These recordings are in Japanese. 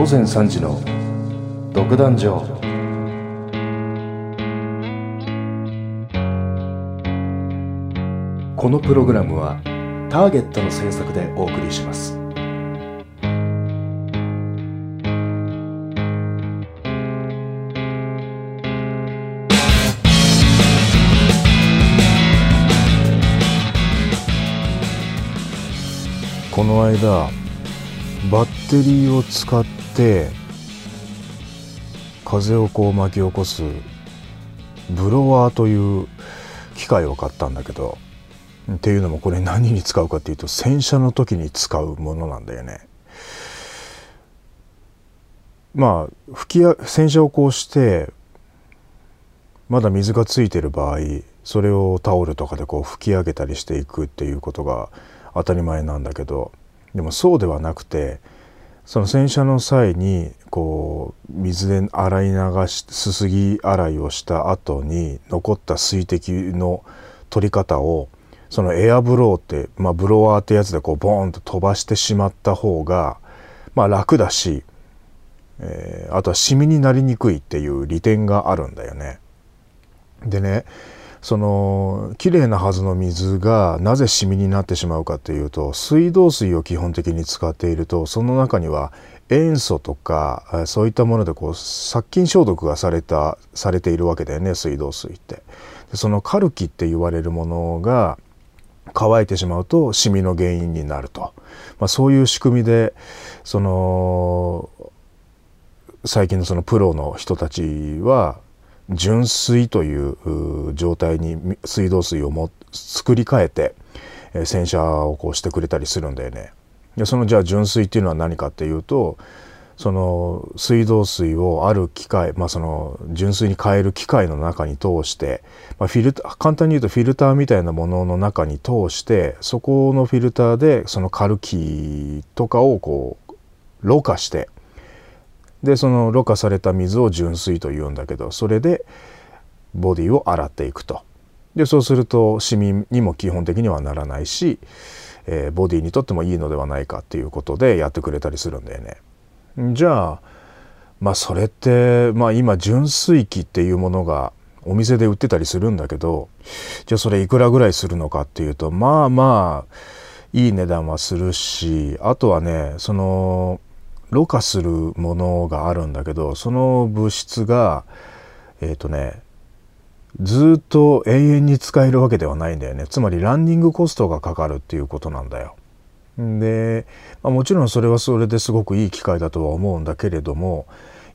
午前3時の独壇場。このプログラムはターゲットの制作でお送りします。この間バッテリーを使って風をこう巻き起こすブロワーという機械を買ったんだけどっていうのもこれ何に使うかっていうと洗車の時に使うものなんだよね。まあ吹きや洗車をこうしてまだ水がついてる場合それをタオルとかでこう拭き上げたりしていくっていうことが当たり前なんだけどでもそうではなくてその洗車の際にこう水で洗い流しすすぎ洗いをした後に残った水滴の取り方をそのエアブローって、まあ、ブロワーってやつでこうボーンと飛ばしてしまった方が、まあ、楽だし、えー、あとはシミになりにくいっていう利点があるんだよね。でねそのきれいなはずの水がなぜシミになってしまうかっていうと水道水を基本的に使っているとその中には塩素とかそういったものでこう殺菌消毒がされたされているわけだよね水道水って。でそのカルキって言われるものが乾いてしまうとシミの原因になると、まあ、そういう仕組みでその最近のそのプロの人たちは純水という状態に水道水をも作り変えてえ洗車をこうしてくれたりするんだよね。でそのじゃあ純水っていうのは何かっていうとその水道水をある機械、まあ、その純水に変える機械の中に通して、まあ、フィルタ簡単に言うとフィルターみたいなものの中に通してそこのフィルターでそのカルキとかをこうろ過してでそのろ過された水を純水というんだけどそれでボディを洗っていくと。でそうするとシミにも基本的にはならないし、えー、ボディにとってもいいのではないかっていうことでやってくれたりするんだよね。じゃあまあそれってまあ今純水器っていうものがお店で売ってたりするんだけどじゃあそれいくらぐらいするのかっていうとまあまあいい値段はするしあとはねそのろ過するものがあるんだけどその物質がえっ、ー、とねずっと永遠に使えるわけではないんだよねつまりランニングコストがかかるっていうことなんだよ。で、まあ、もちろんそれはそれですごくいい機会だとは思うんだけれども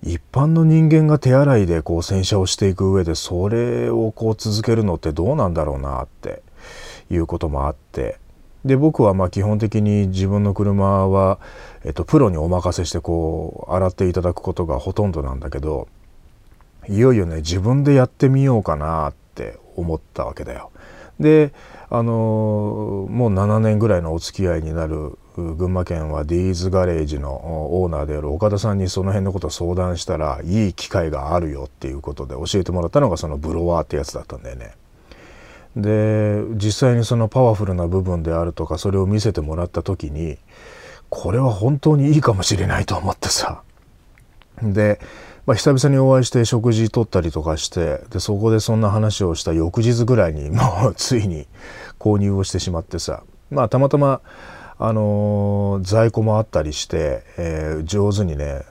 一般の人間が手洗いでこう洗車をしていく上でそれをこう続けるのってどうなんだろうなっていうこともあってで僕はまあ基本的に自分の車は、えっと、プロにお任せしてこう洗っていただくことがほとんどなんだけどいよいよね自分でやってみようかなって思ったわけだよ。であのもう7年ぐらいのお付き合いになる群馬県はディーズガレージのオーナーである岡田さんにその辺のことを相談したらいい機会があるよっていうことで教えてもらったのがそのブロワーってやつだったんだよね。で実際にそのパワフルな部分であるとかそれを見せてもらった時にこれは本当にいいかもしれないと思ってさ。でまあ、久々にお会いして食事とったりとかしてでそこでそんな話をした翌日ぐらいに もうついに購入をしてしまってさ。まあたまたま、あのー、在庫もあったりして、えー、上手にね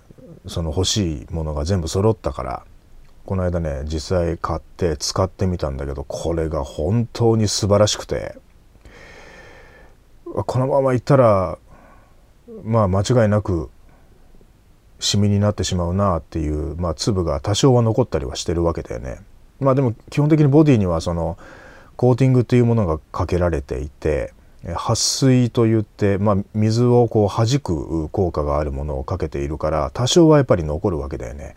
その欲しいものが全部揃ったからこの間ね実際買って使ってみたんだけどこれが本当に素晴らしくてこのままいったらまあ間違いなくシミになってしまうなっていう、まあ、粒が多少は残ったりはしてるわけだよね。まあでも基本的にボディにはそのコーティングっていうものがかけられていて撥水といって、まあ、水をこう弾く効果があるものをかけているから多少はやっぱり残るわけだよね。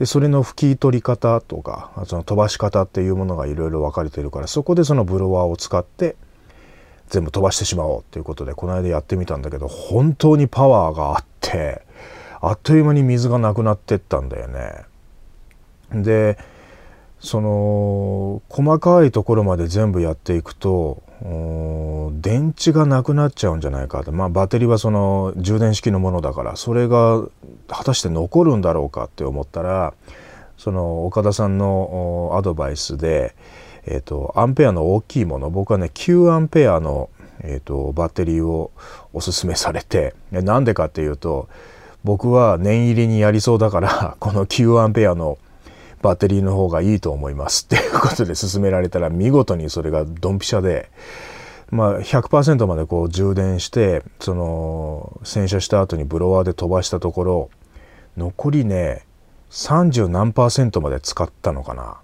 でそれの拭き取り方とかその飛ばし方っていうものがいろいろ分かれてるからそこでそのブロワーを使って全部飛ばしてしまおうということでこの間やってみたんだけど本当にパワーがあってあっという間に水がなくなってったんだよね。でその細かいところまで全部やっていくと電池がなくなっちゃうんじゃないかと、まあ、バッテリーはその充電式のものだからそれが果たして残るんだろうかって思ったらその岡田さんのアドバイスで、えーと、アンペアの大きいもの僕はね9アンペアの、えーと、バッテリーをおすすめされてなんでかっていうと僕は念入りにやりそうだから この9アンペアのバッテリーの方がいいと思いますっていうことで勧められたら見事にそれがドンピシャで。まあ、100%までこう充電してその洗車した後にブロワーで飛ばしたところ残りね30何パーセントまで使ったのかな。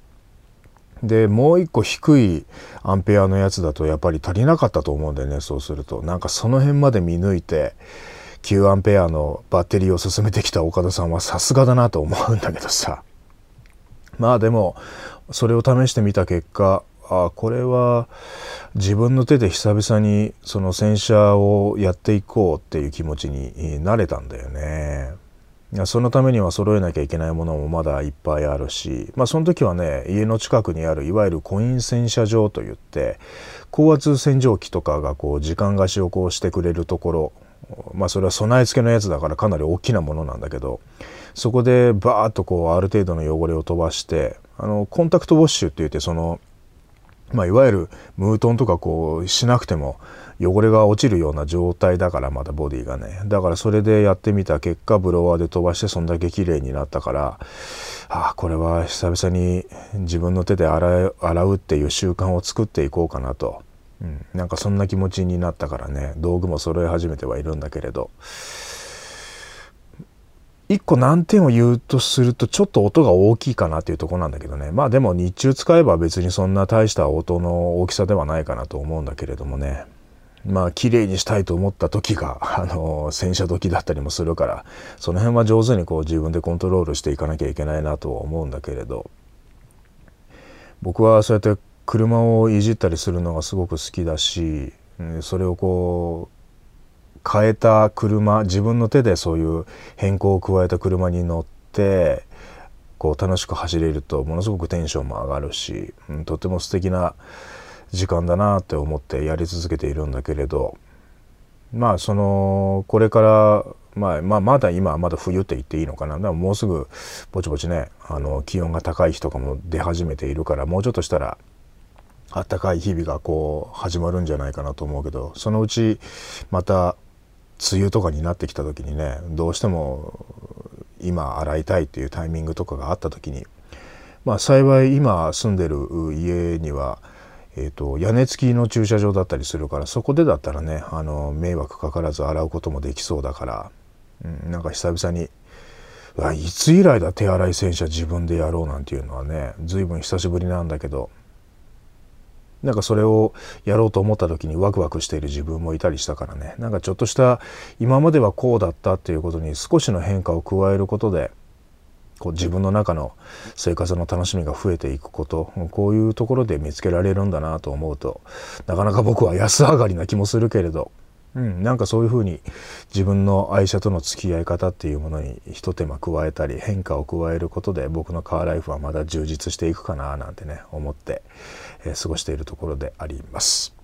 でもう一個低いアンペアのやつだとやっぱり足りなかったと思うんだよねそうするとなんかその辺まで見抜いて9アンペアのバッテリーを進めてきた岡田さんはさすがだなと思うんだけどさまあでもそれを試してみた結果あこれは自分の手で久々にその洗車をやっていこうっていう気持ちになれたんだよね。そのためには揃えなきゃいけないものもまだいっぱいあるし、まあ、その時はね家の近くにあるいわゆるコイン洗車場といって高圧洗浄機とかがこう時間貸しをこうしてくれるところまあそれは備え付けのやつだからかなり大きなものなんだけどそこでバーッとこうある程度の汚れを飛ばしてあのコンタクトウォッシュって言ってそのまあ、いわゆるムートンとかこうしなくても汚れが落ちるような状態だからまだボディがね。だからそれでやってみた結果ブロワーで飛ばしてそんだけ綺麗になったからああこれは久々に自分の手で洗うっていう習慣を作っていこうかなと、うん、なんかそんな気持ちになったからね。道具も揃え始めてはいるんだけれど。一個難点を言うとするとちょっと音が大きいかなっていうとこなんだけどね。まあでも日中使えば別にそんな大した音の大きさではないかなと思うんだけれどもね。まあ綺麗にしたいと思った時が あの洗車時だったりもするからその辺は上手にこう自分でコントロールしていかなきゃいけないなとは思うんだけれど。僕はそうやって車をいじったりするのがすごく好きだしそれをこう変えた車自分の手でそういう変更を加えた車に乗ってこう楽しく走れるとものすごくテンションも上がるし、うん、とても素敵な時間だなって思ってやり続けているんだけれどまあそのこれからまあ、まあ、まだ今まだ冬って言っていいのかな。でももうすぐぼちぼちねあの気温が高い日とかも出始めているからもうちょっとしたらあったかい日々がこう始まるんじゃないかなと思うけどそのうちまた梅雨とかになってきた時にねどうしても今洗いたいっていうタイミングとかがあった時にまあ幸い今住んでる家には、えーと、屋根付きの駐車場だったりするからそこでだったらねあの迷惑かからず洗うこともできそうだから、うん、なんか久々にいつ以来だ手洗い洗車自分でやろうなんていうのはね随分久しぶりなんだけどなんかそれをやろうと思った時にワクワクしている自分もいたりしたからね。なんかちょっとした今まではこうだったっていうことに少しの変化を加えることでこう自分の中の生活の楽しみが増えていくことこういうところで見つけられるんだなと思うとなかなか僕は安上がりな気もするけれど。うん、なんかそういうふうに自分の愛車との付き合い方っていうものにひと手間加えたり変化を加えることで僕のカーライフはまだ充実していくかななんてね思って、えー、過ごしているところであります。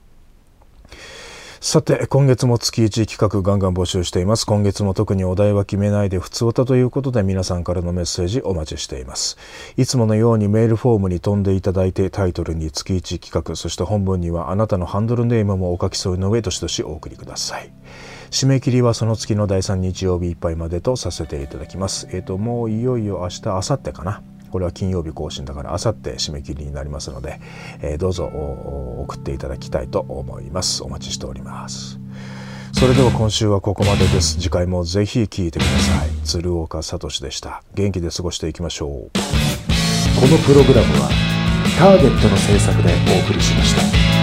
さて、今月も月1企画ガンガン募集しています。今月も特にお題は決めないで普通歌ということで皆さんからのメッセージお待ちしています。いつものようにメールフォームに飛んでいただいてタイトルに月1企画、そして本文にはあなたのハンドルネームもお書き添えの上、どしどしお送りください。締め切りはその月の第3日曜日いっぱいまでとさせていただきます。えっ、ー、と、もういよいよ明日、明後日かな。これは金曜日更新だからあさって締め切りになりますので、えー、どうぞ送っていただきたいと思います。お待ちしております。それでは今週はここまでです。次回もぜひ聴いてください。鶴岡聡でした。元気で過ごしていきましょう。このプログラムはターゲットの制作でお送りしました。